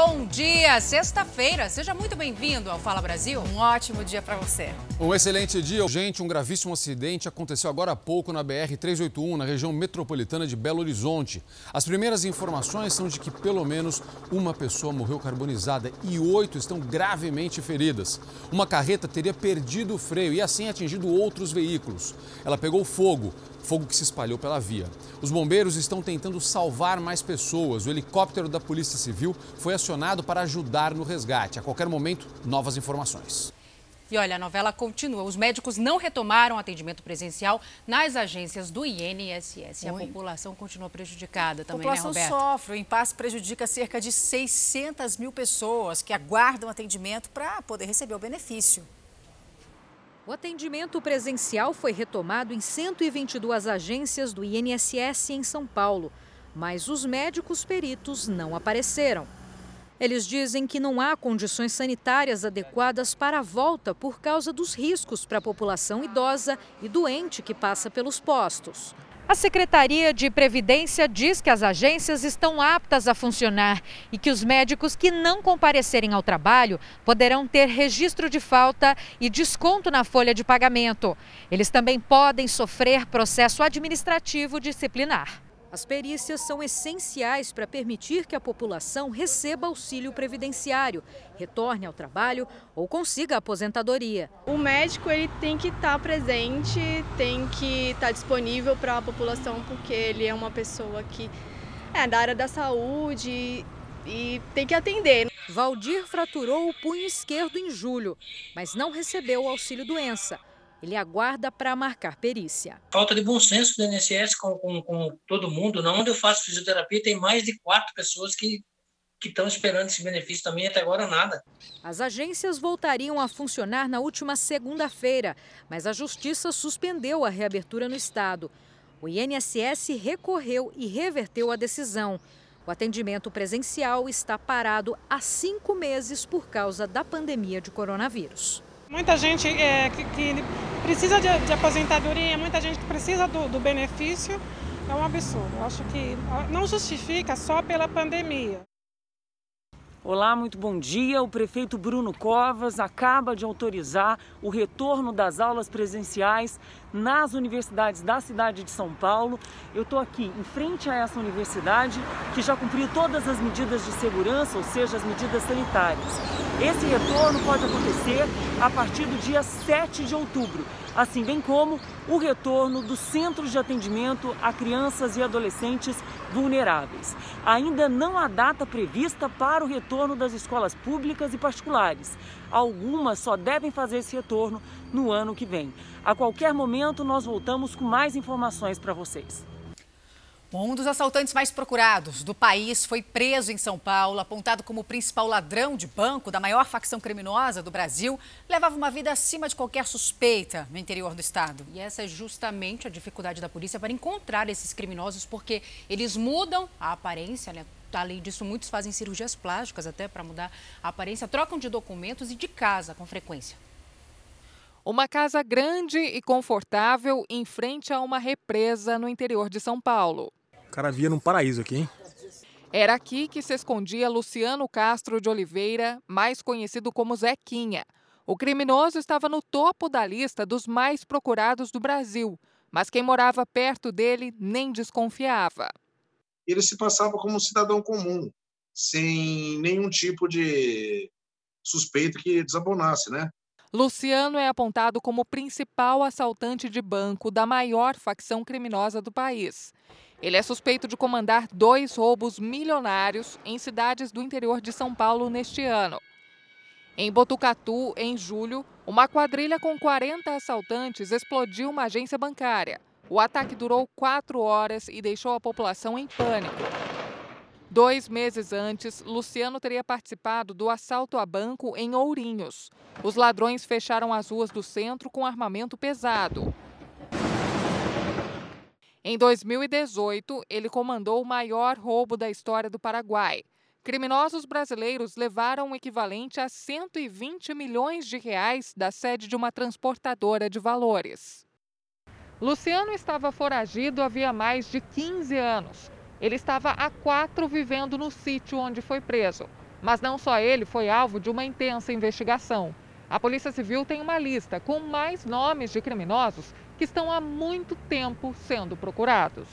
bom dia! Sexta-feira, seja muito bem-vindo ao Fala Brasil. Um ótimo dia para você. Um excelente dia. Gente, um gravíssimo acidente aconteceu agora há pouco na BR-381, na região metropolitana de Belo Horizonte. As primeiras informações são de que pelo menos uma pessoa morreu carbonizada e oito estão gravemente feridas. Uma carreta teria perdido o freio e assim atingido outros veículos. Ela pegou fogo fogo que se espalhou pela via. Os bombeiros estão tentando salvar mais pessoas. O helicóptero da Polícia Civil foi acionado para ajudar no resgate. A qualquer momento, novas informações. E olha, a novela continua. Os médicos não retomaram atendimento presencial nas agências do INSS. E a população continua prejudicada também, a população né, Roberto? sofre. O impasse prejudica cerca de 600 mil pessoas que aguardam atendimento para poder receber o benefício. O atendimento presencial foi retomado em 122 agências do INSS em São Paulo, mas os médicos peritos não apareceram. Eles dizem que não há condições sanitárias adequadas para a volta por causa dos riscos para a população idosa e doente que passa pelos postos. A Secretaria de Previdência diz que as agências estão aptas a funcionar e que os médicos que não comparecerem ao trabalho poderão ter registro de falta e desconto na folha de pagamento. Eles também podem sofrer processo administrativo disciplinar. As perícias são essenciais para permitir que a população receba auxílio previdenciário, retorne ao trabalho ou consiga aposentadoria. O médico ele tem que estar tá presente, tem que estar tá disponível para a população, porque ele é uma pessoa que é da área da saúde e tem que atender. Valdir fraturou o punho esquerdo em julho, mas não recebeu o auxílio doença. Ele aguarda para marcar perícia. Falta de bom senso do INSS com, com, com todo mundo. Não, onde eu faço fisioterapia, tem mais de quatro pessoas que que estão esperando esse benefício também até agora nada. As agências voltariam a funcionar na última segunda-feira, mas a Justiça suspendeu a reabertura no estado. O INSS recorreu e reverteu a decisão. O atendimento presencial está parado há cinco meses por causa da pandemia de coronavírus. Muita gente é, que, que, precisa de, de, aposentadoria, muita gente que precisa do, do benefício, é um absurdo. Eu acho que não justifica só pela pandemia. Olá, muito bom dia. O prefeito Bruno Covas acaba de autorizar o retorno das aulas presenciais nas universidades da cidade de São Paulo. Eu estou aqui em frente a essa universidade que já cumpriu todas as medidas de segurança, ou seja, as medidas sanitárias. Esse retorno pode acontecer a partir do dia 7 de outubro assim bem como o retorno dos centros de atendimento a crianças e adolescentes vulneráveis. Ainda não há data prevista para o retorno das escolas públicas e particulares. Algumas só devem fazer esse retorno no ano que vem. A qualquer momento nós voltamos com mais informações para vocês. Um dos assaltantes mais procurados do país foi preso em São Paulo, apontado como o principal ladrão de banco da maior facção criminosa do Brasil. Levava uma vida acima de qualquer suspeita no interior do estado. E essa é justamente a dificuldade da polícia para encontrar esses criminosos, porque eles mudam a aparência, né? Além disso, muitos fazem cirurgias plásticas até para mudar a aparência, trocam de documentos e de casa com frequência. Uma casa grande e confortável em frente a uma represa no interior de São Paulo. O cara via num paraíso aqui, hein? Era aqui que se escondia Luciano Castro de Oliveira, mais conhecido como Zequinha. O criminoso estava no topo da lista dos mais procurados do Brasil, mas quem morava perto dele nem desconfiava. Ele se passava como um cidadão comum, sem nenhum tipo de suspeita que desabonasse, né? Luciano é apontado como o principal assaltante de banco da maior facção criminosa do país. Ele é suspeito de comandar dois roubos milionários em cidades do interior de São Paulo neste ano. Em Botucatu, em julho, uma quadrilha com 40 assaltantes explodiu uma agência bancária. O ataque durou quatro horas e deixou a população em pânico. Dois meses antes, Luciano teria participado do assalto a banco em Ourinhos. Os ladrões fecharam as ruas do centro com armamento pesado. Em 2018, ele comandou o maior roubo da história do Paraguai. Criminosos brasileiros levaram o equivalente a 120 milhões de reais da sede de uma transportadora de valores. Luciano estava foragido havia mais de 15 anos. Ele estava há quatro vivendo no sítio onde foi preso. Mas não só ele foi alvo de uma intensa investigação. A Polícia Civil tem uma lista com mais nomes de criminosos que estão há muito tempo sendo procurados.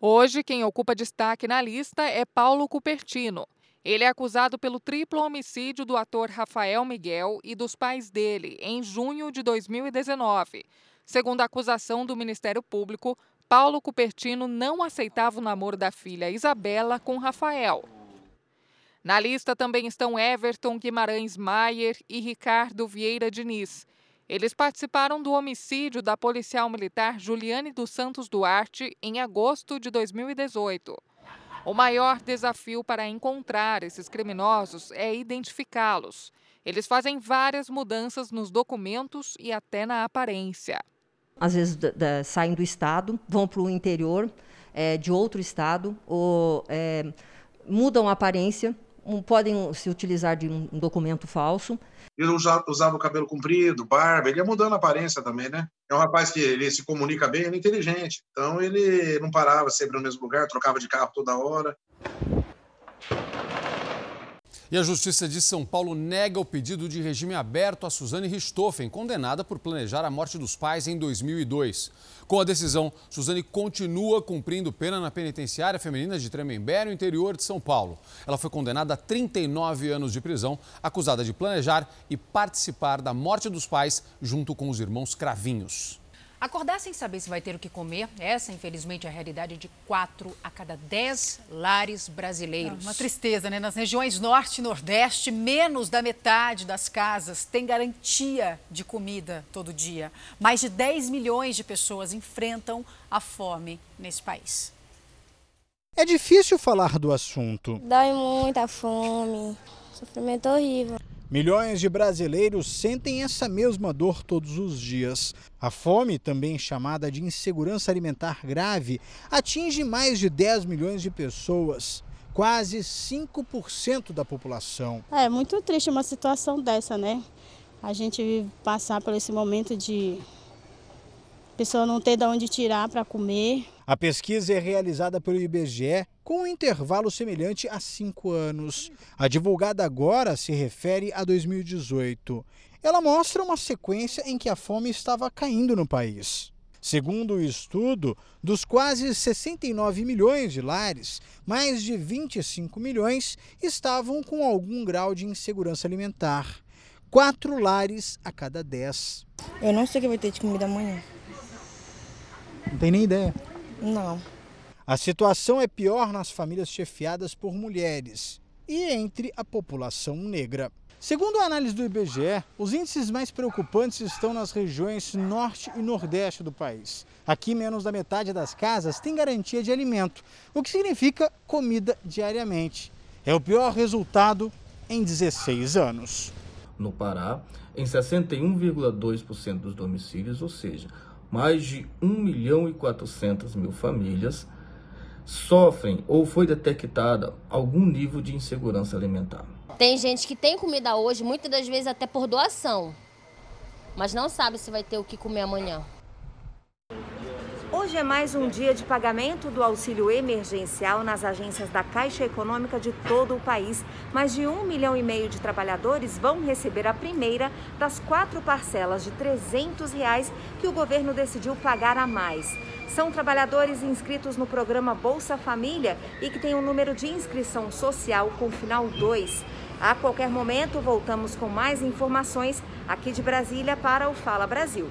Hoje, quem ocupa destaque na lista é Paulo Cupertino. Ele é acusado pelo triplo homicídio do ator Rafael Miguel e dos pais dele em junho de 2019. Segundo a acusação do Ministério Público, Paulo Cupertino não aceitava o namoro da filha Isabela com Rafael. Na lista também estão Everton Guimarães Maier e Ricardo Vieira Diniz. Eles participaram do homicídio da policial militar Juliane dos Santos Duarte em agosto de 2018. O maior desafio para encontrar esses criminosos é identificá-los. Eles fazem várias mudanças nos documentos e até na aparência. Às vezes saem do estado, vão para o interior é, de outro estado, ou é, mudam a aparência podem se utilizar de um documento falso. Ele usava, usava o cabelo comprido, barba, ele ia mudando a aparência também, né? É um rapaz que ele se comunica bem, ele é inteligente. Então ele não parava sempre no mesmo lugar, trocava de carro toda hora. E a Justiça de São Paulo nega o pedido de regime aberto a Suzane Richthofen, condenada por planejar a morte dos pais em 2002. Com a decisão, Suzane continua cumprindo pena na penitenciária feminina de Tremembé, no interior de São Paulo. Ela foi condenada a 39 anos de prisão, acusada de planejar e participar da morte dos pais junto com os irmãos Cravinhos. Acordar sem saber se vai ter o que comer, essa infelizmente é a realidade de 4 a cada 10 lares brasileiros. É uma tristeza, né? Nas regiões norte e nordeste, menos da metade das casas tem garantia de comida todo dia. Mais de 10 milhões de pessoas enfrentam a fome nesse país. É difícil falar do assunto. Dói muita fome, sofrimento horrível. Milhões de brasileiros sentem essa mesma dor todos os dias. A fome, também chamada de insegurança alimentar grave, atinge mais de 10 milhões de pessoas, quase 5% da população. É muito triste uma situação dessa, né? A gente passar por esse momento de pessoa não ter de onde tirar para comer. A pesquisa é realizada pelo IBGE com um intervalo semelhante a cinco anos. A divulgada agora se refere a 2018. Ela mostra uma sequência em que a fome estava caindo no país. Segundo o estudo, dos quase 69 milhões de lares, mais de 25 milhões estavam com algum grau de insegurança alimentar. Quatro lares a cada dez. Eu não sei o que vai ter de comida amanhã. Não tem nem ideia. Não. A situação é pior nas famílias chefiadas por mulheres e entre a população negra. Segundo a análise do IBGE, os índices mais preocupantes estão nas regiões norte e nordeste do país. Aqui, menos da metade das casas tem garantia de alimento, o que significa comida diariamente. É o pior resultado em 16 anos. No Pará, em 61,2% dos domicílios, ou seja, mais de 1 milhão e 400 mil famílias sofrem ou foi detectada algum nível de insegurança alimentar. Tem gente que tem comida hoje, muitas das vezes até por doação, mas não sabe se vai ter o que comer amanhã. Hoje é mais um dia de pagamento do auxílio emergencial nas agências da Caixa Econômica de todo o país. Mais de um milhão e meio de trabalhadores vão receber a primeira das quatro parcelas de 300 reais que o governo decidiu pagar a mais. São trabalhadores inscritos no programa Bolsa Família e que têm um número de inscrição social com final 2. A qualquer momento, voltamos com mais informações aqui de Brasília para o Fala Brasil.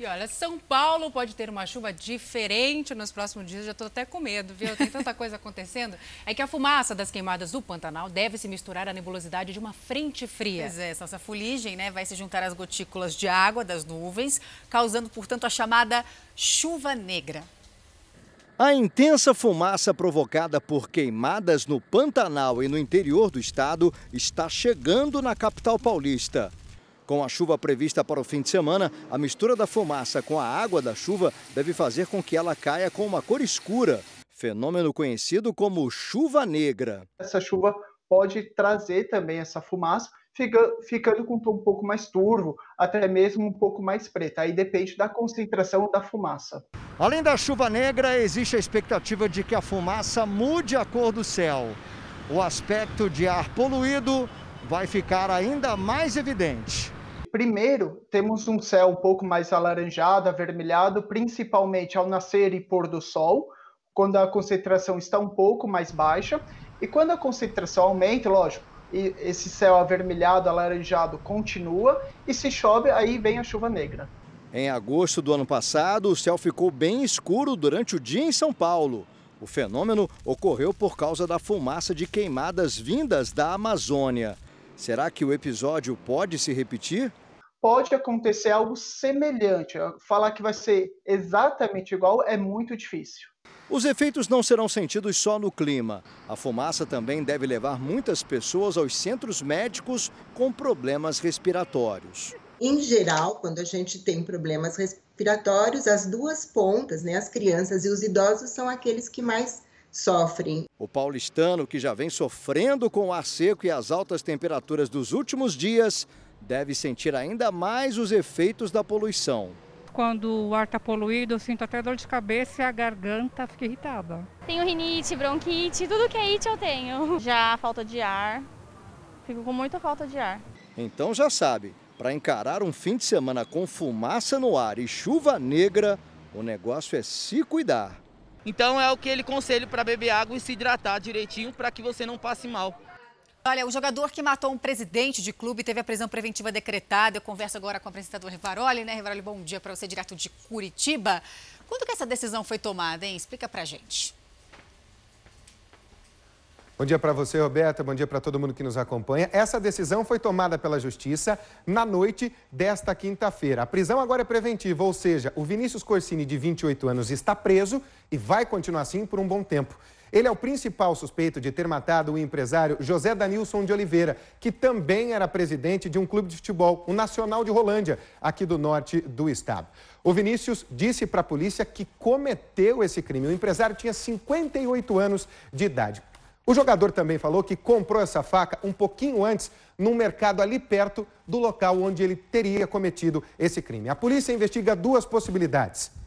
E olha, São Paulo pode ter uma chuva diferente nos próximos dias. Já estou até com medo, viu? Tem tanta coisa acontecendo. É que a fumaça das queimadas do Pantanal deve se misturar à nebulosidade de uma frente fria. Pois é, essa fuligem né, vai se juntar às gotículas de água das nuvens, causando, portanto, a chamada chuva negra. A intensa fumaça provocada por queimadas no Pantanal e no interior do estado está chegando na capital paulista. Com a chuva prevista para o fim de semana, a mistura da fumaça com a água da chuva deve fazer com que ela caia com uma cor escura, fenômeno conhecido como chuva negra. Essa chuva pode trazer também essa fumaça, fica, ficando com um tom um pouco mais turvo, até mesmo um pouco mais preta. Aí depende da concentração da fumaça. Além da chuva negra, existe a expectativa de que a fumaça mude a cor do céu. o aspecto de ar poluído vai ficar ainda mais evidente. Primeiro, temos um céu um pouco mais alaranjado, avermelhado, principalmente ao nascer e pôr do sol, quando a concentração está um pouco mais baixa. E quando a concentração aumenta, lógico, esse céu avermelhado, alaranjado continua, e se chove, aí vem a chuva negra. Em agosto do ano passado, o céu ficou bem escuro durante o dia em São Paulo. O fenômeno ocorreu por causa da fumaça de queimadas vindas da Amazônia. Será que o episódio pode se repetir? Pode acontecer algo semelhante. Falar que vai ser exatamente igual é muito difícil. Os efeitos não serão sentidos só no clima. A fumaça também deve levar muitas pessoas aos centros médicos com problemas respiratórios. Em geral, quando a gente tem problemas respiratórios, as duas pontas, né, as crianças e os idosos, são aqueles que mais sofrem. O paulistano, que já vem sofrendo com o ar seco e as altas temperaturas dos últimos dias, deve sentir ainda mais os efeitos da poluição. Quando o ar está poluído, eu sinto até dor de cabeça e a garganta fica irritada. Tenho rinite, bronquite, tudo que é it eu tenho. Já falta de ar, fico com muita falta de ar. Então já sabe, para encarar um fim de semana com fumaça no ar e chuva negra, o negócio é se cuidar. Então é aquele conselho para beber água e se hidratar direitinho para que você não passe mal. Olha, o jogador que matou um presidente de clube teve a prisão preventiva decretada. Eu converso agora com o apresentador Rivaroli, né? Rivaroli, bom dia para você, direto de Curitiba. Quando que essa decisão foi tomada, hein? Explica pra gente. Bom dia para você, Roberta. Bom dia para todo mundo que nos acompanha. Essa decisão foi tomada pela Justiça na noite desta quinta-feira. A prisão agora é preventiva, ou seja, o Vinícius Corsini, de 28 anos, está preso e vai continuar assim por um bom tempo. Ele é o principal suspeito de ter matado o empresário José Danilson de Oliveira, que também era presidente de um clube de futebol, o Nacional de Rolândia, aqui do norte do estado. O Vinícius disse para a polícia que cometeu esse crime. O empresário tinha 58 anos de idade. O jogador também falou que comprou essa faca um pouquinho antes, num mercado ali perto do local onde ele teria cometido esse crime. A polícia investiga duas possibilidades.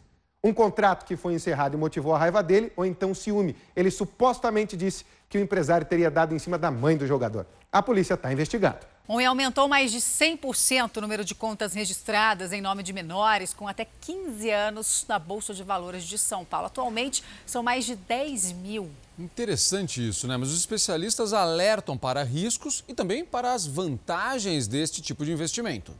Um contrato que foi encerrado e motivou a raiva dele, ou então ciúme. Ele supostamente disse que o empresário teria dado em cima da mãe do jogador. A polícia está investigando. Bom, e aumentou mais de 100% o número de contas registradas em nome de menores com até 15 anos na Bolsa de Valores de São Paulo. Atualmente, são mais de 10 mil. Interessante isso, né? Mas os especialistas alertam para riscos e também para as vantagens deste tipo de investimento.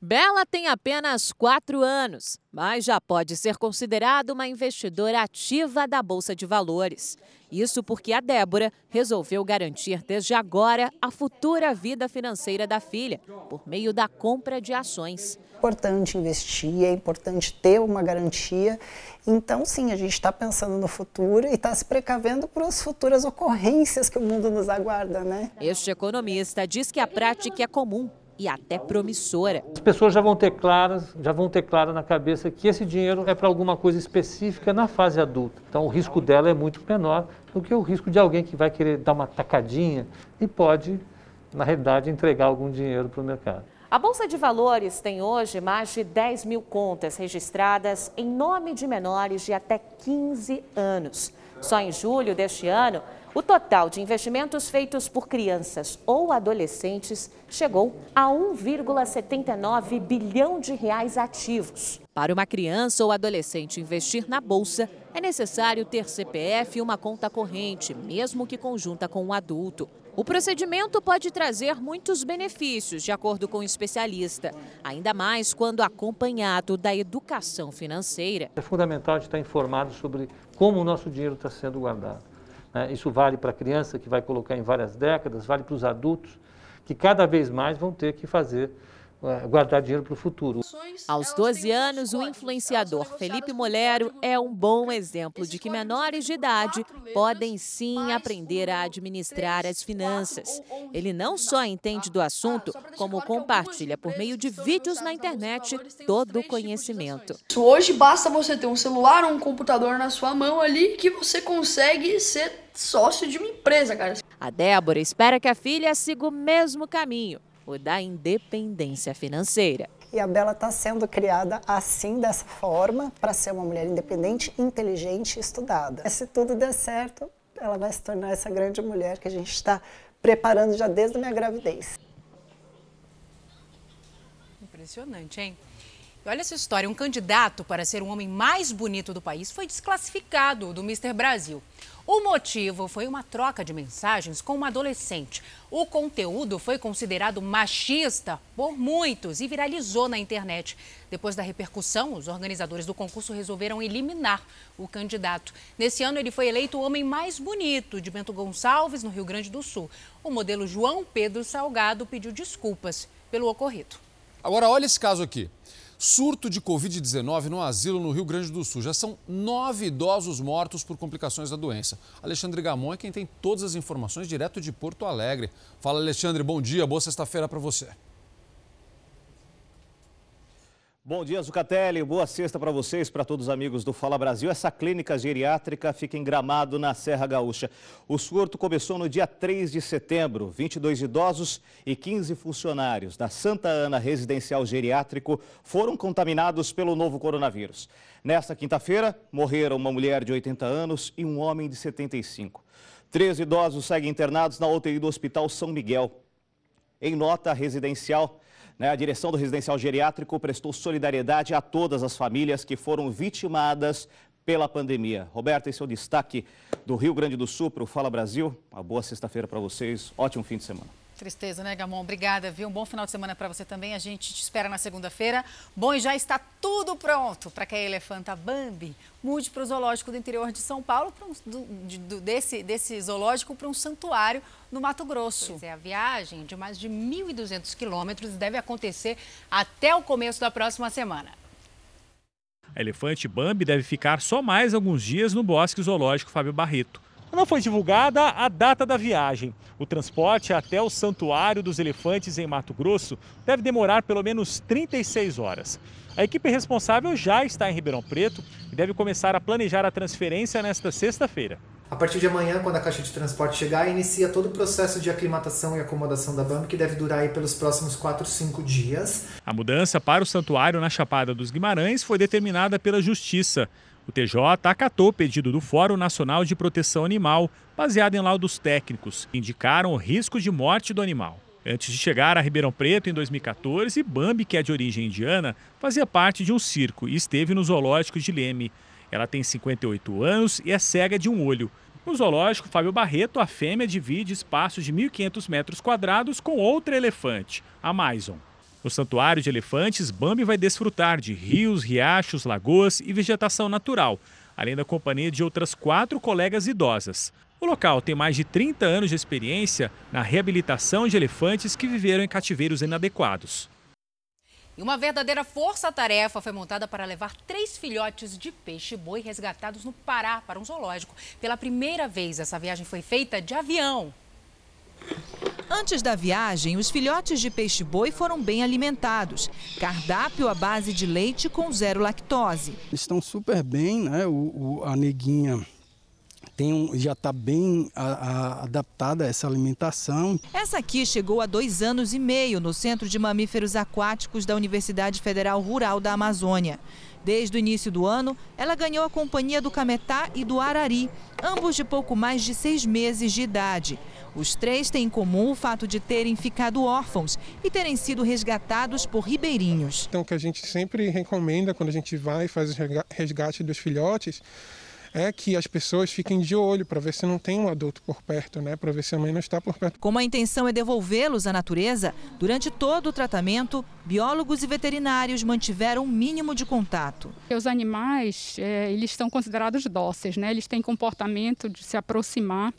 Bela tem apenas 4 anos, mas já pode ser considerada uma investidora ativa da Bolsa de Valores. Isso porque a Débora resolveu garantir desde agora a futura vida financeira da filha, por meio da compra de ações. É importante investir, é importante ter uma garantia. Então, sim, a gente está pensando no futuro e está se precavendo para as futuras ocorrências que o mundo nos aguarda, né? Este economista diz que a prática é comum e até promissora. As pessoas já vão ter claras, já vão ter claro na cabeça que esse dinheiro é para alguma coisa específica na fase adulta. Então o risco dela é muito menor do que o risco de alguém que vai querer dar uma tacadinha e pode, na realidade, entregar algum dinheiro para o mercado. A Bolsa de Valores tem hoje mais de 10 mil contas registradas em nome de menores de até 15 anos. Só em julho deste ano, o total de investimentos feitos por crianças ou adolescentes chegou a 1,79 bilhão de reais ativos. Para uma criança ou adolescente investir na bolsa, é necessário ter CPF e uma conta corrente, mesmo que conjunta com um adulto. O procedimento pode trazer muitos benefícios, de acordo com o especialista, ainda mais quando acompanhado da educação financeira. É fundamental a gente estar informado sobre como o nosso dinheiro está sendo guardado. Né? Isso vale para a criança, que vai colocar em várias décadas, vale para os adultos, que cada vez mais vão ter que fazer guardar dinheiro para o futuro. Aos 12 anos, o influenciador Felipe Molero é um bom exemplo de que menores de idade podem sim aprender a administrar as finanças. Ele não só entende do assunto, como compartilha por meio de vídeos na internet todo o conhecimento. Hoje basta você ter um celular ou um computador na sua mão ali que você consegue ser sócio de uma empresa, cara. A Débora espera que a filha siga o mesmo caminho o da independência financeira. E a Bela está sendo criada assim, dessa forma, para ser uma mulher independente, inteligente e estudada. Se tudo der certo, ela vai se tornar essa grande mulher que a gente está preparando já desde a minha gravidez. Impressionante, hein? E olha essa história: um candidato para ser o homem mais bonito do país foi desclassificado do Mister Brasil. O motivo foi uma troca de mensagens com uma adolescente. O conteúdo foi considerado machista por muitos e viralizou na internet. Depois da repercussão, os organizadores do concurso resolveram eliminar o candidato. Nesse ano, ele foi eleito o homem mais bonito de Bento Gonçalves, no Rio Grande do Sul. O modelo João Pedro Salgado pediu desculpas pelo ocorrido. Agora, olha esse caso aqui. Surto de Covid-19 no asilo no Rio Grande do Sul. Já são nove idosos mortos por complicações da doença. Alexandre Gamon é quem tem todas as informações direto de Porto Alegre. Fala, Alexandre, bom dia, boa sexta-feira para você. Bom dia, Zucatelli. Boa sexta para vocês, para todos os amigos do Fala Brasil. Essa clínica geriátrica fica em Gramado, na Serra Gaúcha. O surto começou no dia 3 de setembro. 22 idosos e 15 funcionários da Santa Ana Residencial Geriátrico foram contaminados pelo novo coronavírus. Nesta quinta-feira, morreram uma mulher de 80 anos e um homem de 75. Três idosos seguem internados na UTI do Hospital São Miguel. Em nota residencial, a direção do residencial geriátrico prestou solidariedade a todas as famílias que foram vitimadas pela pandemia. Roberta, esse é o destaque do Rio Grande do Sul para o Fala Brasil. Uma boa sexta-feira para vocês. Ótimo fim de semana. Tristeza, né, Gamon? Obrigada, viu? Um bom final de semana para você também. A gente te espera na segunda-feira. Bom, e já está tudo pronto para que a elefanta Bambi mude para o zoológico do interior de São Paulo, um, do, de, do, desse, desse zoológico para um santuário no Mato Grosso. Pois é, a viagem de mais de 1.200 quilômetros deve acontecer até o começo da próxima semana. A elefante Bambi deve ficar só mais alguns dias no Bosque Zoológico Fábio Barreto. Não foi divulgada a data da viagem. O transporte até o Santuário dos Elefantes em Mato Grosso deve demorar pelo menos 36 horas. A equipe responsável já está em Ribeirão Preto e deve começar a planejar a transferência nesta sexta-feira. A partir de amanhã, quando a caixa de transporte chegar, inicia todo o processo de aclimatação e acomodação da BAM, que deve durar aí pelos próximos 4, 5 dias. A mudança para o santuário na Chapada dos Guimarães foi determinada pela Justiça. O TJ acatou o pedido do Fórum Nacional de Proteção Animal, baseado em laudos técnicos, que indicaram o risco de morte do animal. Antes de chegar a Ribeirão Preto em 2014, Bambi, que é de origem indiana, fazia parte de um circo e esteve no zoológico de Leme. Ela tem 58 anos e é cega de um olho. No zoológico Fábio Barreto, a fêmea divide espaços de 1.500 metros quadrados com outra elefante, a Maison. No Santuário de Elefantes, Bambi vai desfrutar de rios, riachos, lagoas e vegetação natural, além da companhia de outras quatro colegas idosas. O local tem mais de 30 anos de experiência na reabilitação de elefantes que viveram em cativeiros inadequados. E uma verdadeira força-tarefa foi montada para levar três filhotes de peixe-boi resgatados no Pará para um zoológico. Pela primeira vez, essa viagem foi feita de avião. Antes da viagem, os filhotes de peixe-boi foram bem alimentados. Cardápio à base de leite com zero lactose. Estão super bem, né? O, o a neguinha tem um, já está bem a, a, adaptada a essa alimentação. Essa aqui chegou há dois anos e meio no Centro de Mamíferos Aquáticos da Universidade Federal Rural da Amazônia. Desde o início do ano, ela ganhou a companhia do cametá e do arari, ambos de pouco mais de seis meses de idade. Os três têm em comum o fato de terem ficado órfãos e terem sido resgatados por ribeirinhos. Então, o que a gente sempre recomenda quando a gente vai e faz o resgate dos filhotes é que as pessoas fiquem de olho para ver se não tem um adulto por perto, né? Para ver se a mãe não está por perto. Como a intenção é devolvê-los à natureza, durante todo o tratamento, biólogos e veterinários mantiveram um mínimo de contato. Os animais, é, eles estão considerados dóceis, né? Eles têm comportamento de se aproximar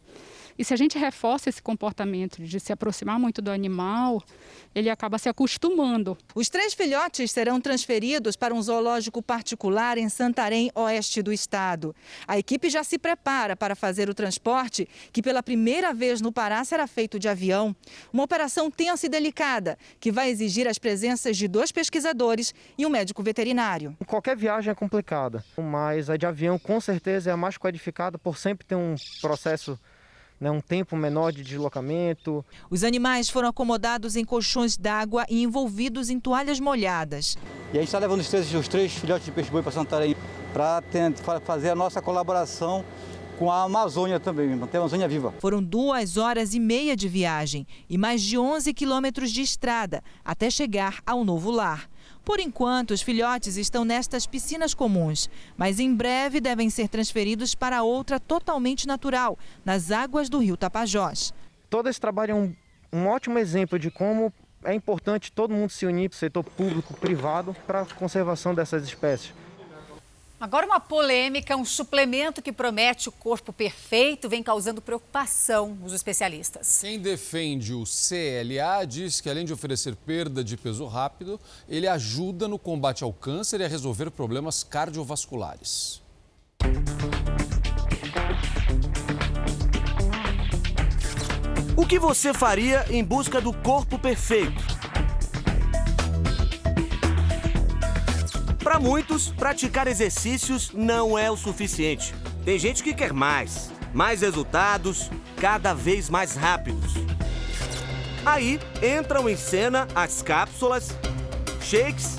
e se a gente reforça esse comportamento de se aproximar muito do animal, ele acaba se acostumando. Os três filhotes serão transferidos para um zoológico particular em Santarém, oeste do estado. A equipe já se prepara para fazer o transporte, que pela primeira vez no Pará será feito de avião. Uma operação tensa e delicada, que vai exigir as presenças de dois pesquisadores e um médico veterinário. Qualquer viagem é complicada, mas a de avião com certeza é a mais qualificada por sempre ter um processo né, um tempo menor de deslocamento. Os animais foram acomodados em colchões d'água e envolvidos em toalhas molhadas. E a gente está levando os três, os três filhotes de peixe-boi para Santarém para fazer a nossa colaboração com a Amazônia também, manter a Amazônia viva. Foram duas horas e meia de viagem e mais de 11 quilômetros de estrada até chegar ao novo lar. Por enquanto, os filhotes estão nestas piscinas comuns, mas em breve devem ser transferidos para outra totalmente natural, nas águas do rio Tapajós. Todo esse trabalho é um, um ótimo exemplo de como é importante todo mundo se unir, setor público, privado, para a conservação dessas espécies. Agora uma polêmica, um suplemento que promete o corpo perfeito vem causando preocupação nos especialistas. Quem defende o CLA diz que além de oferecer perda de peso rápido, ele ajuda no combate ao câncer e a resolver problemas cardiovasculares. O que você faria em busca do corpo perfeito? Para muitos, praticar exercícios não é o suficiente. Tem gente que quer mais, mais resultados, cada vez mais rápidos. Aí entram em cena as cápsulas, shakes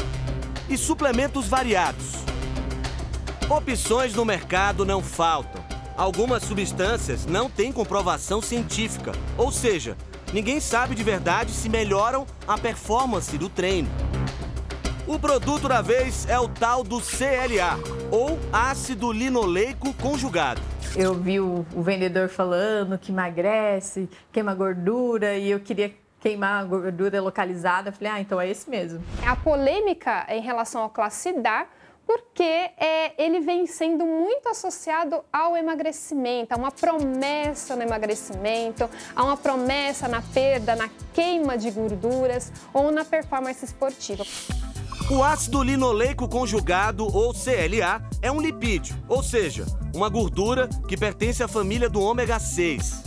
e suplementos variados. Opções no mercado não faltam. Algumas substâncias não têm comprovação científica, ou seja, ninguém sabe de verdade se melhoram a performance do treino. O produto da vez é o tal do CLA, ou ácido linoleico conjugado. Eu vi o, o vendedor falando que emagrece, queima gordura e eu queria queimar a gordura localizada. Eu falei, ah, então é esse mesmo. A polêmica em relação ao classe DA porque é, ele vem sendo muito associado ao emagrecimento, a uma promessa no emagrecimento, a uma promessa na perda, na queima de gorduras ou na performance esportiva. O ácido linoleico conjugado, ou CLA, é um lipídio, ou seja, uma gordura que pertence à família do ômega 6.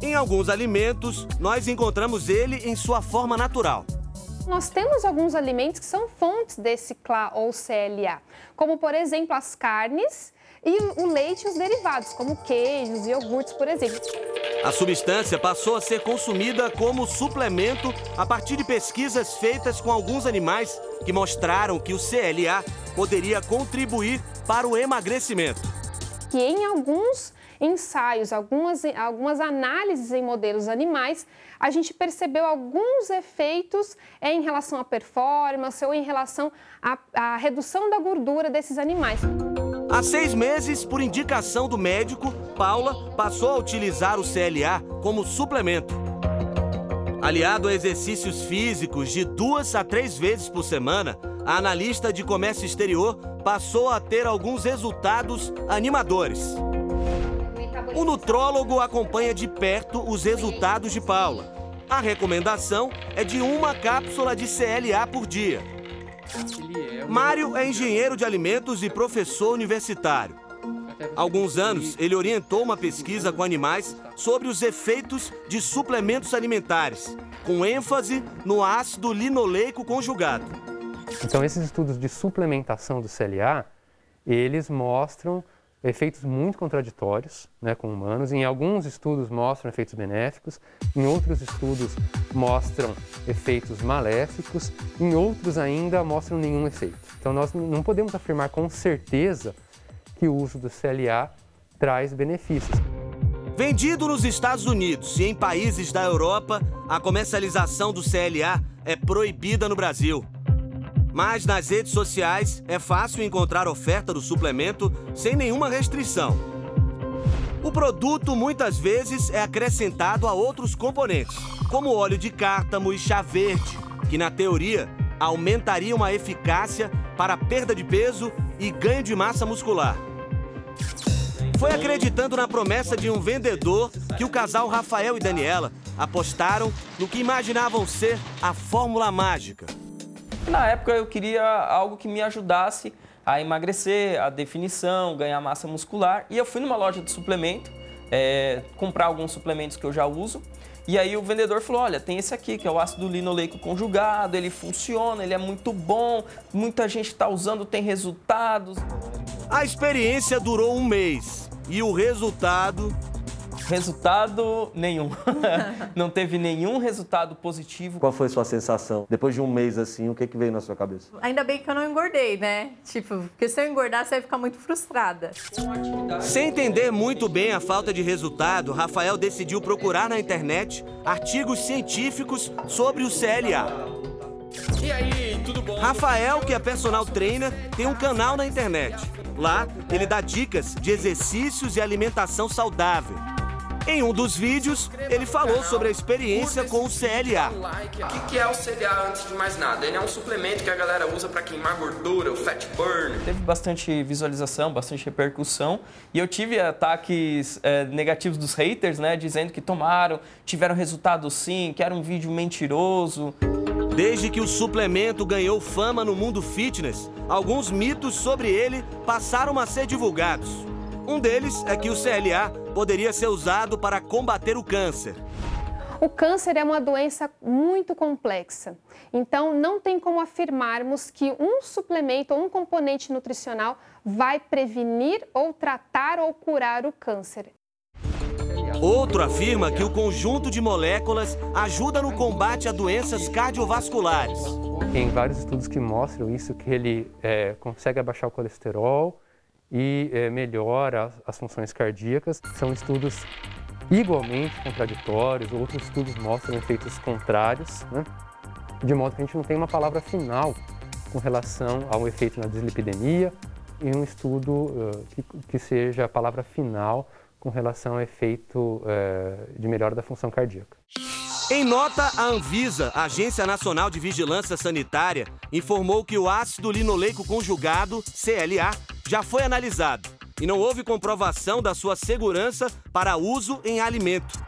Em alguns alimentos, nós encontramos ele em sua forma natural. Nós temos alguns alimentos que são fontes desse CLA ou CLA, como por exemplo as carnes e o leite e os derivados, como queijos e iogurtes, por exemplo. A substância passou a ser consumida como suplemento a partir de pesquisas feitas com alguns animais que mostraram que o CLA poderia contribuir para o emagrecimento. Que em alguns ensaios, algumas, algumas análises em modelos animais, a gente percebeu alguns efeitos em relação à performance ou em relação à, à redução da gordura desses animais. Há seis meses, por indicação do médico, Paula passou a utilizar o CLA como suplemento. Aliado a exercícios físicos de duas a três vezes por semana, a analista de comércio exterior passou a ter alguns resultados animadores. O nutrólogo acompanha de perto os resultados de Paula. A recomendação é de uma cápsula de CLA por dia. Mário é engenheiro de alimentos e professor universitário. Há alguns anos, ele orientou uma pesquisa com animais sobre os efeitos de suplementos alimentares, com ênfase no ácido linoleico conjugado. Então, esses estudos de suplementação do CLA, eles mostram efeitos muito contraditórios né, com humanos. Em alguns estudos mostram efeitos benéficos, em outros estudos mostram efeitos maléficos, em outros ainda mostram nenhum efeito. Então nós não podemos afirmar com certeza que o uso do CLA traz benefícios. Vendido nos Estados Unidos e em países da Europa, a comercialização do CLA é proibida no Brasil. Mas nas redes sociais é fácil encontrar oferta do suplemento sem nenhuma restrição. O produto muitas vezes é acrescentado a outros componentes, como óleo de cártamo e chá verde, que na teoria aumentariam a eficácia para perda de peso e ganho de massa muscular. Foi acreditando na promessa de um vendedor que o casal Rafael e Daniela apostaram no que imaginavam ser a fórmula mágica. Na época eu queria algo que me ajudasse a emagrecer, a definição, ganhar massa muscular. E eu fui numa loja de suplemento, é, comprar alguns suplementos que eu já uso. E aí o vendedor falou: olha, tem esse aqui, que é o ácido linoleico conjugado, ele funciona, ele é muito bom, muita gente está usando, tem resultados. A experiência durou um mês e o resultado Resultado nenhum. não teve nenhum resultado positivo. Qual foi a sua sensação? Depois de um mês assim, o que, que veio na sua cabeça? Ainda bem que eu não engordei, né? Tipo, porque se eu engordar, você vai ficar muito frustrada. Sem entender muito bem a falta de resultado, Rafael decidiu procurar na internet artigos científicos sobre o CLA. E aí, tudo bom? Rafael, que é personal trainer, tem um canal na internet. Lá, ele dá dicas de exercícios e alimentação saudável. Em um dos vídeos, ele falou sobre a experiência com o CLA. O que é o CLA antes de mais nada? Ele é um suplemento que a galera usa para queimar gordura, o fat burn. Teve bastante visualização, bastante repercussão e eu tive ataques é, negativos dos haters, né, dizendo que tomaram, tiveram resultado sim, que era um vídeo mentiroso. Desde que o suplemento ganhou fama no mundo fitness, alguns mitos sobre ele passaram a ser divulgados. Um deles é que o CLA poderia ser usado para combater o câncer. O câncer é uma doença muito complexa, então não tem como afirmarmos que um suplemento ou um componente nutricional vai prevenir ou tratar ou curar o câncer. Outro afirma que o conjunto de moléculas ajuda no combate a doenças cardiovasculares. Tem vários estudos que mostram isso, que ele é, consegue abaixar o colesterol e é, melhora as, as funções cardíacas. São estudos igualmente contraditórios, outros estudos mostram efeitos contrários, né? de modo que a gente não tem uma palavra final com relação ao efeito na dislipidemia e um estudo uh, que, que seja a palavra final com relação ao efeito é, de melhora da função cardíaca. Em nota, a Anvisa, Agência Nacional de Vigilância Sanitária, informou que o ácido linoleico conjugado, CLA, já foi analisado e não houve comprovação da sua segurança para uso em alimento.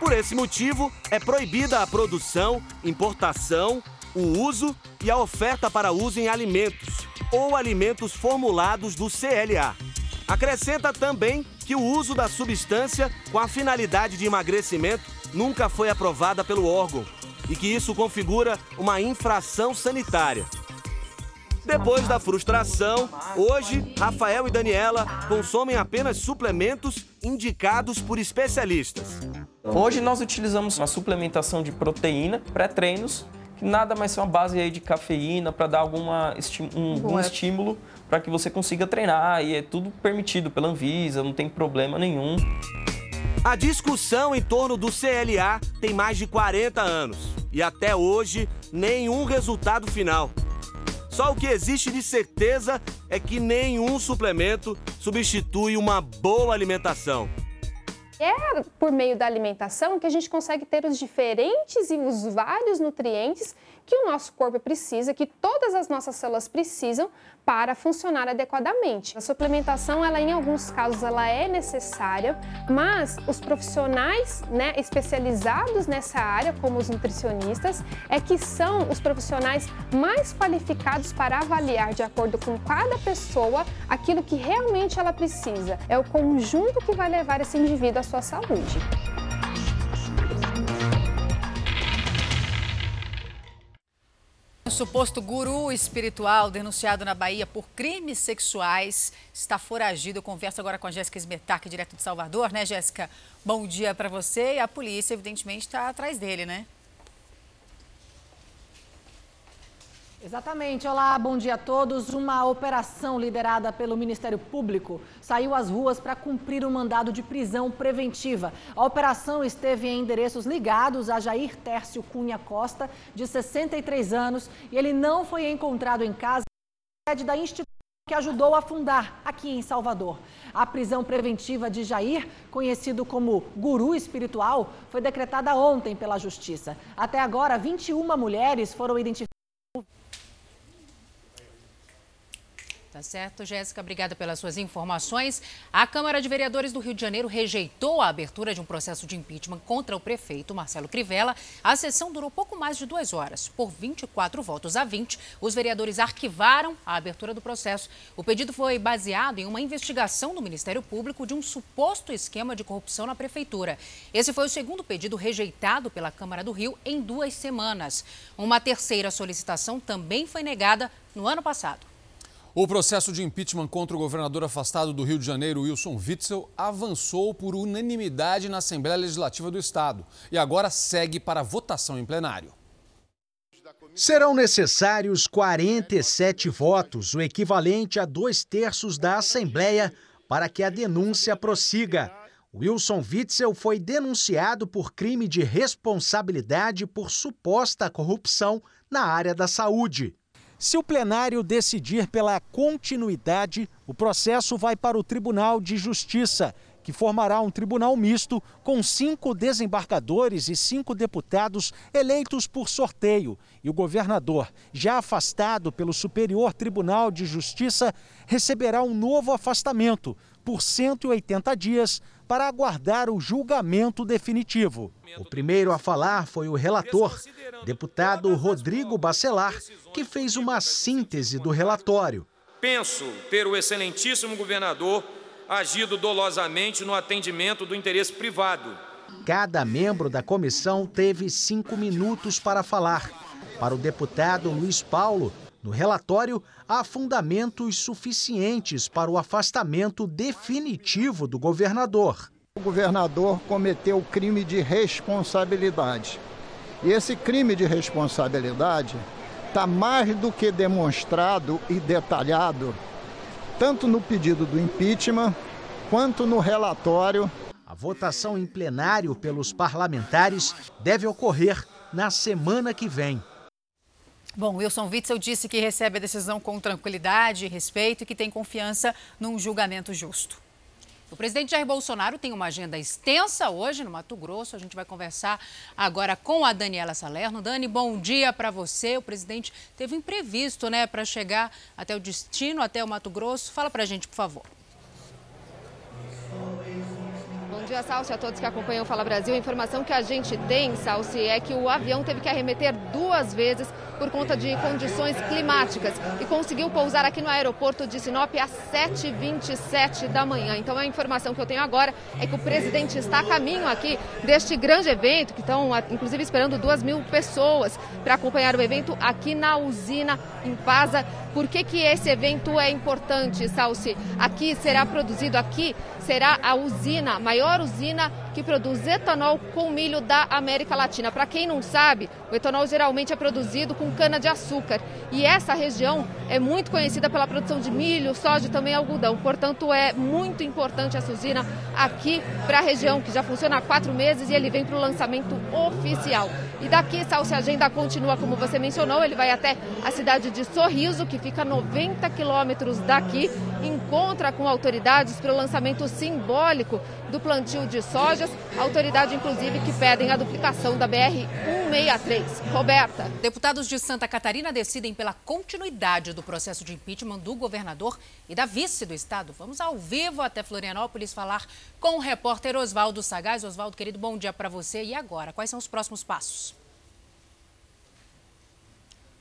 Por esse motivo, é proibida a produção, importação, o uso e a oferta para uso em alimentos ou alimentos formulados do CLA. Acrescenta também que o uso da substância com a finalidade de emagrecimento nunca foi aprovada pelo órgão e que isso configura uma infração sanitária. Depois da frustração, hoje Rafael e Daniela consomem apenas suplementos indicados por especialistas. Hoje nós utilizamos uma suplementação de proteína pré-treinos, que nada mais são a base aí de cafeína para dar alguma um, um estímulo para que você consiga treinar e é tudo permitido pela Anvisa, não tem problema nenhum. A discussão em torno do CLA tem mais de 40 anos e até hoje nenhum resultado final. Só o que existe de certeza é que nenhum suplemento substitui uma boa alimentação. É por meio da alimentação que a gente consegue ter os diferentes e os vários nutrientes que o nosso corpo precisa, que todas as nossas células precisam para funcionar adequadamente. A suplementação, ela em alguns casos ela é necessária, mas os profissionais, né, especializados nessa área, como os nutricionistas, é que são os profissionais mais qualificados para avaliar de acordo com cada pessoa aquilo que realmente ela precisa. É o conjunto que vai levar esse indivíduo à sua saúde. O suposto guru espiritual denunciado na Bahia por crimes sexuais está foragido. Eu converso agora com a Jéssica Smetak, direto de Salvador, né, Jéssica? Bom dia para você. E a polícia, evidentemente, está atrás dele, né? Exatamente. Olá, bom dia a todos. Uma operação liderada pelo Ministério Público saiu às ruas para cumprir um mandado de prisão preventiva. A operação esteve em endereços ligados a Jair Tércio Cunha Costa, de 63 anos, e ele não foi encontrado em casa sede da instituição que ajudou a fundar aqui em Salvador. A prisão preventiva de Jair, conhecido como guru espiritual, foi decretada ontem pela Justiça. Até agora, 21 mulheres foram identificadas. Tá certo, Jéssica. Obrigada pelas suas informações. A Câmara de Vereadores do Rio de Janeiro rejeitou a abertura de um processo de impeachment contra o prefeito Marcelo Crivella. A sessão durou pouco mais de duas horas. Por 24 votos a 20, os vereadores arquivaram a abertura do processo. O pedido foi baseado em uma investigação do Ministério Público de um suposto esquema de corrupção na prefeitura. Esse foi o segundo pedido rejeitado pela Câmara do Rio em duas semanas. Uma terceira solicitação também foi negada no ano passado. O processo de impeachment contra o governador afastado do Rio de Janeiro, Wilson Witzel, avançou por unanimidade na Assembleia Legislativa do Estado e agora segue para votação em plenário. Serão necessários 47 votos, o equivalente a dois terços da Assembleia, para que a denúncia prossiga. Wilson Witzel foi denunciado por crime de responsabilidade por suposta corrupção na área da saúde. Se o plenário decidir pela continuidade, o processo vai para o Tribunal de Justiça, que formará um tribunal misto com cinco desembargadores e cinco deputados eleitos por sorteio. E o governador, já afastado pelo Superior Tribunal de Justiça, receberá um novo afastamento por 180 dias para aguardar o julgamento definitivo. O primeiro a falar foi o relator, deputado Rodrigo Bacelar, que fez uma síntese do relatório. Penso ter o excelentíssimo governador agido dolosamente no atendimento do interesse privado. Cada membro da comissão teve cinco minutos para falar. Para o deputado Luiz Paulo, no relatório, há fundamentos suficientes para o afastamento definitivo do governador. O governador cometeu crime de responsabilidade. E esse crime de responsabilidade está mais do que demonstrado e detalhado, tanto no pedido do impeachment quanto no relatório. A votação em plenário pelos parlamentares deve ocorrer na semana que vem. Bom, Wilson Witzel disse que recebe a decisão com tranquilidade e respeito e que tem confiança num julgamento justo. O presidente Jair Bolsonaro tem uma agenda extensa hoje no Mato Grosso. A gente vai conversar agora com a Daniela Salerno. Dani, bom dia para você. O presidente teve um imprevisto, né, para chegar até o destino, até o Mato Grosso. Fala para a gente, por favor dia, Salsi, a todos que acompanham o Fala Brasil. A informação que a gente tem, Salsi, é que o avião teve que arremeter duas vezes por conta de condições climáticas e conseguiu pousar aqui no aeroporto de Sinop às 7h27 da manhã. Então a informação que eu tenho agora é que o presidente está a caminho aqui deste grande evento, que estão inclusive esperando duas mil pessoas para acompanhar o evento aqui na usina em Pasa. Por que, que esse evento é importante, Salsi? Aqui será produzido, aqui será a usina, maior usina que produz etanol com milho da América Latina. Para quem não sabe, o etanol geralmente é produzido com cana-de-açúcar e essa região é muito conhecida pela produção de milho, soja e também algodão. Portanto, é muito importante essa usina aqui para a região, que já funciona há quatro meses e ele vem para o lançamento oficial. E daqui, Salsi, a agenda continua, como você mencionou, ele vai até a cidade de Sorriso, que fica a 90 quilômetros daqui, encontra com autoridades para o lançamento simbólico do plantio de sojas, autoridade inclusive que pedem a duplicação da BR-163. Roberta. Deputados de Santa Catarina decidem pela continuidade do processo de impeachment do governador e da vice do estado. Vamos ao vivo até Florianópolis falar com o repórter Oswaldo Sagaz. Oswaldo, querido, bom dia para você. E agora, quais são os próximos passos?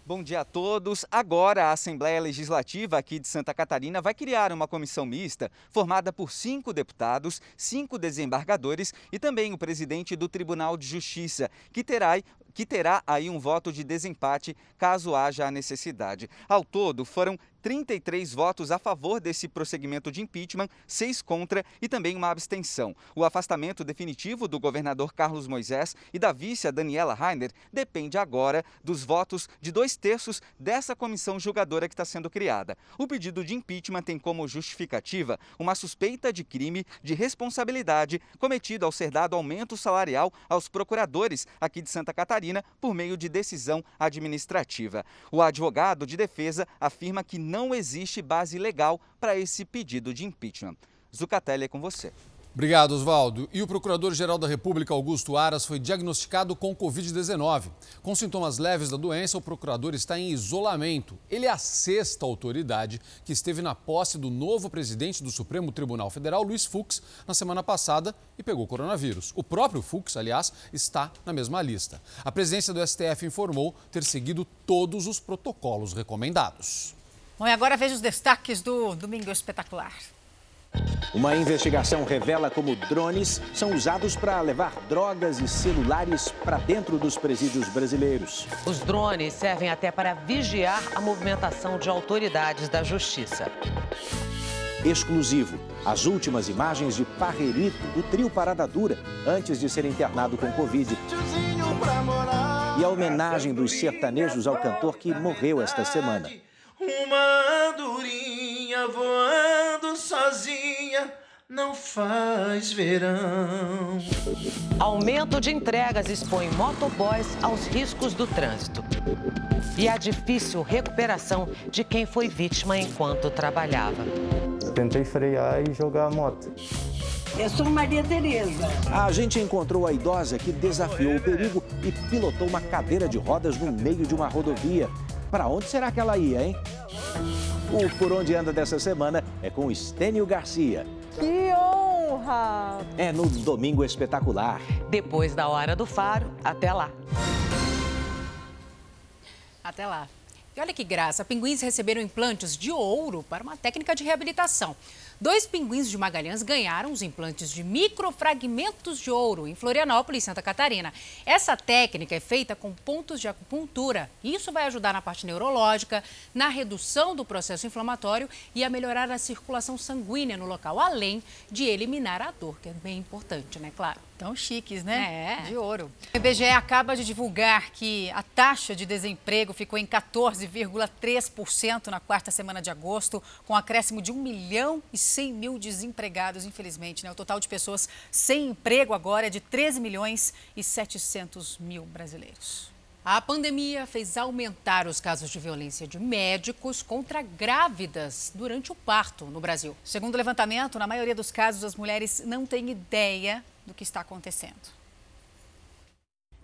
Bom dia a todos. Agora, a Assembleia Legislativa aqui de Santa Catarina vai criar uma comissão mista formada por cinco deputados, cinco desembargadores e também o presidente do Tribunal de Justiça, que terá que terá aí um voto de desempate caso haja a necessidade. Ao todo, foram 33 votos a favor desse prosseguimento de impeachment, seis contra e também uma abstenção. O afastamento definitivo do governador Carlos Moisés e da vice Daniela Rainer depende agora dos votos de dois terços dessa comissão julgadora que está sendo criada. O pedido de impeachment tem como justificativa uma suspeita de crime de responsabilidade cometido ao ser dado aumento salarial aos procuradores aqui de Santa Catarina Catarina por meio de decisão administrativa. O advogado de defesa afirma que não existe base legal para esse pedido de impeachment. Zucatelli é com você. Obrigado, Oswaldo. E o Procurador-Geral da República, Augusto Aras, foi diagnosticado com Covid-19. Com sintomas leves da doença, o procurador está em isolamento. Ele é a sexta autoridade que esteve na posse do novo presidente do Supremo Tribunal Federal, Luiz Fux, na semana passada e pegou coronavírus. O próprio Fux, aliás, está na mesma lista. A presidência do STF informou ter seguido todos os protocolos recomendados. Bom, e agora veja os destaques do Domingo Espetacular. Uma investigação revela como drones são usados para levar drogas e celulares para dentro dos presídios brasileiros. Os drones servem até para vigiar a movimentação de autoridades da justiça. Exclusivo. As últimas imagens de Parrerito, do trio Parada Dura, antes de ser internado com Covid. E a homenagem dos sertanejos ao cantor que morreu esta semana. Uma andorinha voando sozinha não faz verão. Aumento de entregas expõe motoboys aos riscos do trânsito. E a difícil recuperação de quem foi vítima enquanto trabalhava. Tentei frear e jogar a moto. Eu sou Maria Tereza. A gente encontrou a idosa que desafiou o perigo e pilotou uma cadeira de rodas no meio de uma rodovia. Para onde será que ela ia, hein? O Por Onde Anda dessa semana é com Estênio Garcia. Que honra! É no Domingo Espetacular. Depois da Hora do Faro, até lá. Até lá. E olha que graça, pinguins receberam implantes de ouro para uma técnica de reabilitação. Dois pinguins de Magalhães ganharam os implantes de microfragmentos de ouro em Florianópolis, Santa Catarina. Essa técnica é feita com pontos de acupuntura. Isso vai ajudar na parte neurológica, na redução do processo inflamatório e a melhorar a circulação sanguínea no local, além de eliminar a dor, que é bem importante, né? Claro. Tão chiques, né? É. De ouro. O IBGE acaba de divulgar que a taxa de desemprego ficou em 14,3% na quarta semana de agosto, com um acréscimo de 1 milhão e 100 mil desempregados, infelizmente. Né? O total de pessoas sem emprego agora é de 13 milhões e 700 mil brasileiros. A pandemia fez aumentar os casos de violência de médicos contra grávidas durante o parto no Brasil. Segundo o levantamento, na maioria dos casos, as mulheres não têm ideia do que está acontecendo.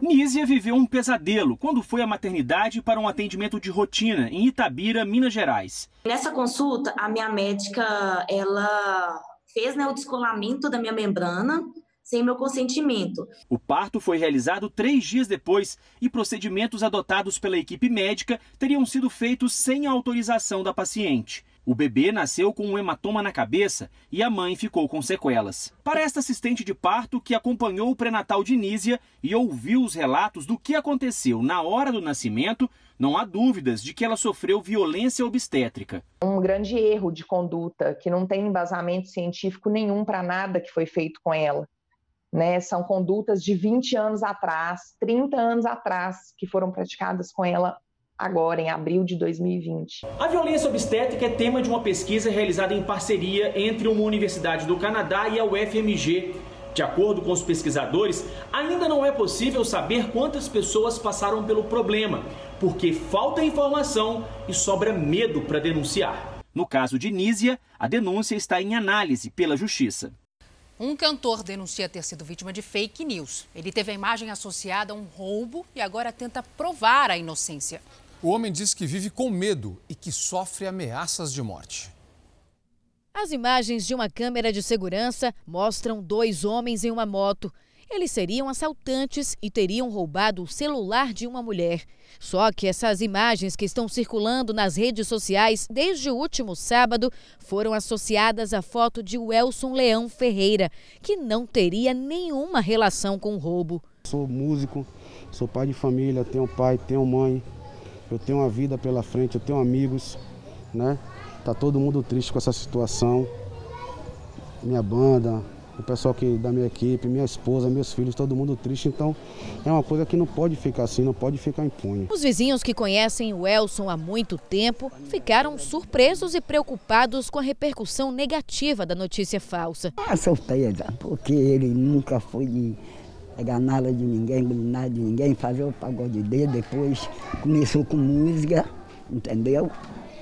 Nízia viveu um pesadelo quando foi à maternidade para um atendimento de rotina em Itabira, Minas Gerais. Nessa consulta, a minha médica ela fez né, o descolamento da minha membrana sem meu consentimento. O parto foi realizado três dias depois e procedimentos adotados pela equipe médica teriam sido feitos sem a autorização da paciente. O bebê nasceu com um hematoma na cabeça e a mãe ficou com sequelas. Para esta assistente de parto que acompanhou o pré-natal de Nízia e ouviu os relatos do que aconteceu na hora do nascimento, não há dúvidas de que ela sofreu violência obstétrica. Um grande erro de conduta que não tem embasamento científico nenhum para nada que foi feito com ela. Né? São condutas de 20 anos atrás, 30 anos atrás, que foram praticadas com ela agora, em abril de 2020. A violência obstétrica é tema de uma pesquisa realizada em parceria entre uma universidade do Canadá e a UFMG. De acordo com os pesquisadores, ainda não é possível saber quantas pessoas passaram pelo problema, porque falta informação e sobra medo para denunciar. No caso de Nízia, a denúncia está em análise pela Justiça. Um cantor denuncia ter sido vítima de fake news. Ele teve a imagem associada a um roubo e agora tenta provar a inocência. O homem diz que vive com medo e que sofre ameaças de morte. As imagens de uma câmera de segurança mostram dois homens em uma moto. Eles seriam assaltantes e teriam roubado o celular de uma mulher. Só que essas imagens que estão circulando nas redes sociais desde o último sábado foram associadas à foto de Welson Leão Ferreira, que não teria nenhuma relação com o roubo. Sou músico, sou pai de família, tenho pai, tenho mãe, eu tenho uma vida pela frente, eu tenho amigos, né? Tá todo mundo triste com essa situação. Minha banda, o pessoal que, da minha equipe, minha esposa, meus filhos, todo mundo triste. Então é uma coisa que não pode ficar assim, não pode ficar impune. Os vizinhos que conhecem o Elson há muito tempo ficaram surpresos e preocupados com a repercussão negativa da notícia falsa. Ah, surpresa, porque ele nunca foi pegar nada de ninguém, nada de ninguém, fazer o pagode dele, depois começou com música, entendeu?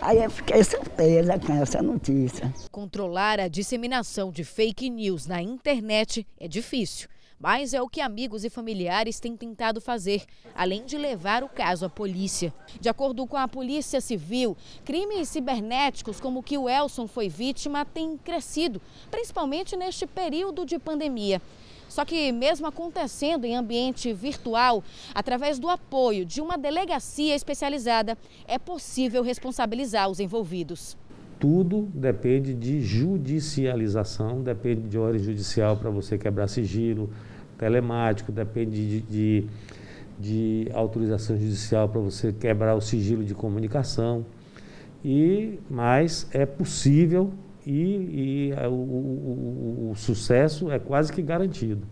Aí eu fiquei surpresa com essa notícia. Controlar a disseminação de fake news na internet é difícil, mas é o que amigos e familiares têm tentado fazer, além de levar o caso à polícia. De acordo com a Polícia Civil, crimes cibernéticos como o que o Elson foi vítima têm crescido, principalmente neste período de pandemia. Só que, mesmo acontecendo em ambiente virtual, através do apoio de uma delegacia especializada, é possível responsabilizar os envolvidos. tudo depende de judicialização, depende de ordem judicial para você quebrar sigilo telemático, depende de, de, de autorização judicial para você quebrar o sigilo de comunicação. E, mas é possível e, e o, o, o, o sucesso é quase que garantido.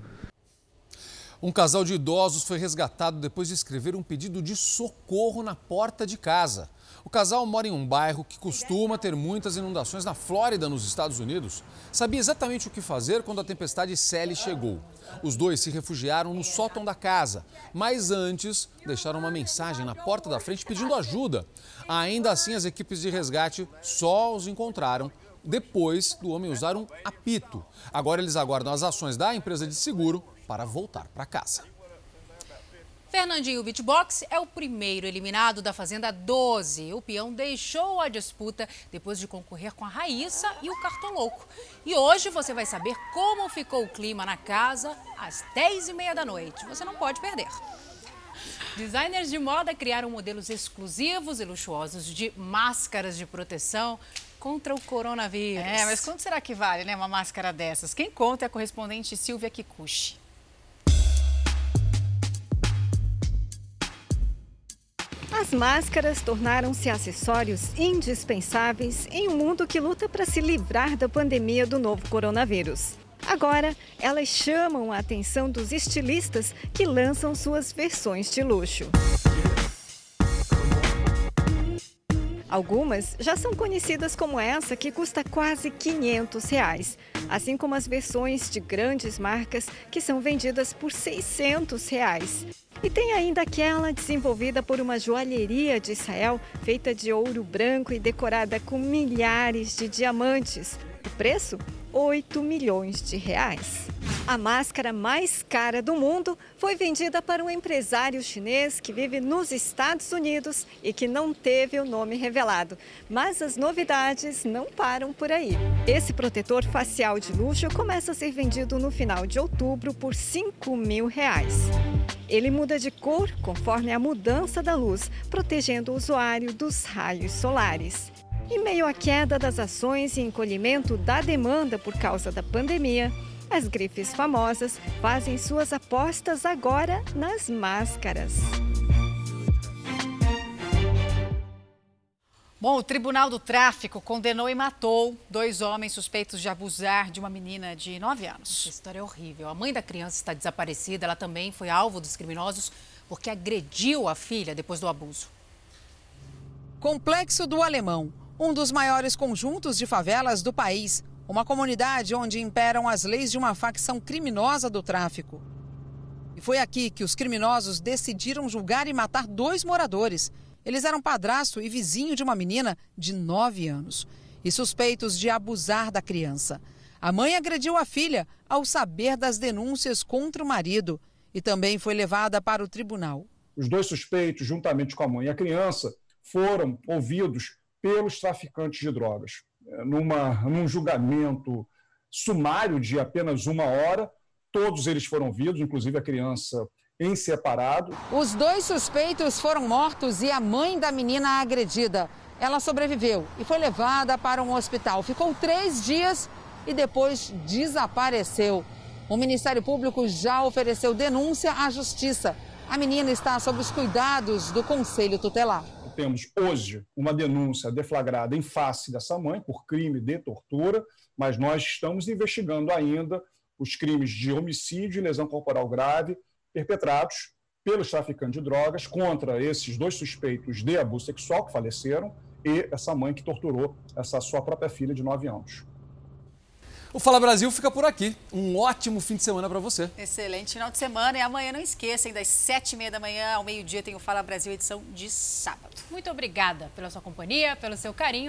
Um casal de idosos foi resgatado depois de escrever um pedido de socorro na porta de casa. O casal mora em um bairro que costuma ter muitas inundações na Flórida, nos Estados Unidos. Sabia exatamente o que fazer quando a tempestade Sally chegou. Os dois se refugiaram no sótão da casa, mas antes deixaram uma mensagem na porta da frente pedindo ajuda. Ainda assim, as equipes de resgate só os encontraram depois do homem usar um apito. Agora eles aguardam as ações da empresa de seguro para voltar para casa. Fernandinho Beatbox é o primeiro eliminado da Fazenda 12. O peão deixou a disputa depois de concorrer com a Raíssa e o Cartolouco. E hoje você vai saber como ficou o clima na casa às 10h30 da noite. Você não pode perder. Designers de moda criaram modelos exclusivos e luxuosos de máscaras de proteção contra o coronavírus. É, mas quanto será que vale, né, uma máscara dessas? Quem conta é a correspondente Silvia Kikuchi. As máscaras tornaram-se acessórios indispensáveis em um mundo que luta para se livrar da pandemia do novo coronavírus. Agora, elas chamam a atenção dos estilistas que lançam suas versões de luxo. Algumas já são conhecidas como essa, que custa quase 500 reais, assim como as versões de grandes marcas que são vendidas por 600 reais. E tem ainda aquela desenvolvida por uma joalheria de Israel, feita de ouro branco e decorada com milhares de diamantes. O preço? 8 milhões de reais. A máscara mais cara do mundo foi vendida para um empresário chinês que vive nos Estados Unidos e que não teve o nome revelado. Mas as novidades não param por aí. Esse protetor facial de luxo começa a ser vendido no final de outubro por 5 mil reais. Ele muda de cor conforme a mudança da luz, protegendo o usuário dos raios solares. Em meio à queda das ações e encolhimento da demanda por causa da pandemia, as grifes famosas fazem suas apostas agora nas máscaras. Bom, o Tribunal do Tráfico condenou e matou dois homens suspeitos de abusar de uma menina de 9 anos. Essa história é horrível. A mãe da criança está desaparecida. Ela também foi alvo dos criminosos porque agrediu a filha depois do abuso. Complexo do Alemão um dos maiores conjuntos de favelas do país, uma comunidade onde imperam as leis de uma facção criminosa do tráfico. E foi aqui que os criminosos decidiram julgar e matar dois moradores. Eles eram padrasto e vizinho de uma menina de 9 anos e suspeitos de abusar da criança. A mãe agrediu a filha ao saber das denúncias contra o marido e também foi levada para o tribunal. Os dois suspeitos, juntamente com a mãe e a criança, foram ouvidos pelos traficantes de drogas. É, numa, num julgamento sumário de apenas uma hora, todos eles foram ouvidos, inclusive a criança em separado. Os dois suspeitos foram mortos e a mãe da menina agredida. Ela sobreviveu e foi levada para um hospital. Ficou três dias e depois desapareceu. O Ministério Público já ofereceu denúncia à Justiça. A menina está sob os cuidados do Conselho Tutelar temos hoje uma denúncia deflagrada em face dessa mãe por crime de tortura, mas nós estamos investigando ainda os crimes de homicídio e lesão corporal grave perpetrados pelos traficantes de drogas contra esses dois suspeitos de abuso sexual que faleceram e essa mãe que torturou essa sua própria filha de 9 anos. O Fala Brasil fica por aqui. Um ótimo fim de semana para você. Excelente final de semana. E amanhã não esqueçam, das sete e meia da manhã ao meio-dia tem o Fala Brasil, edição de sábado. Muito obrigada pela sua companhia, pelo seu carinho.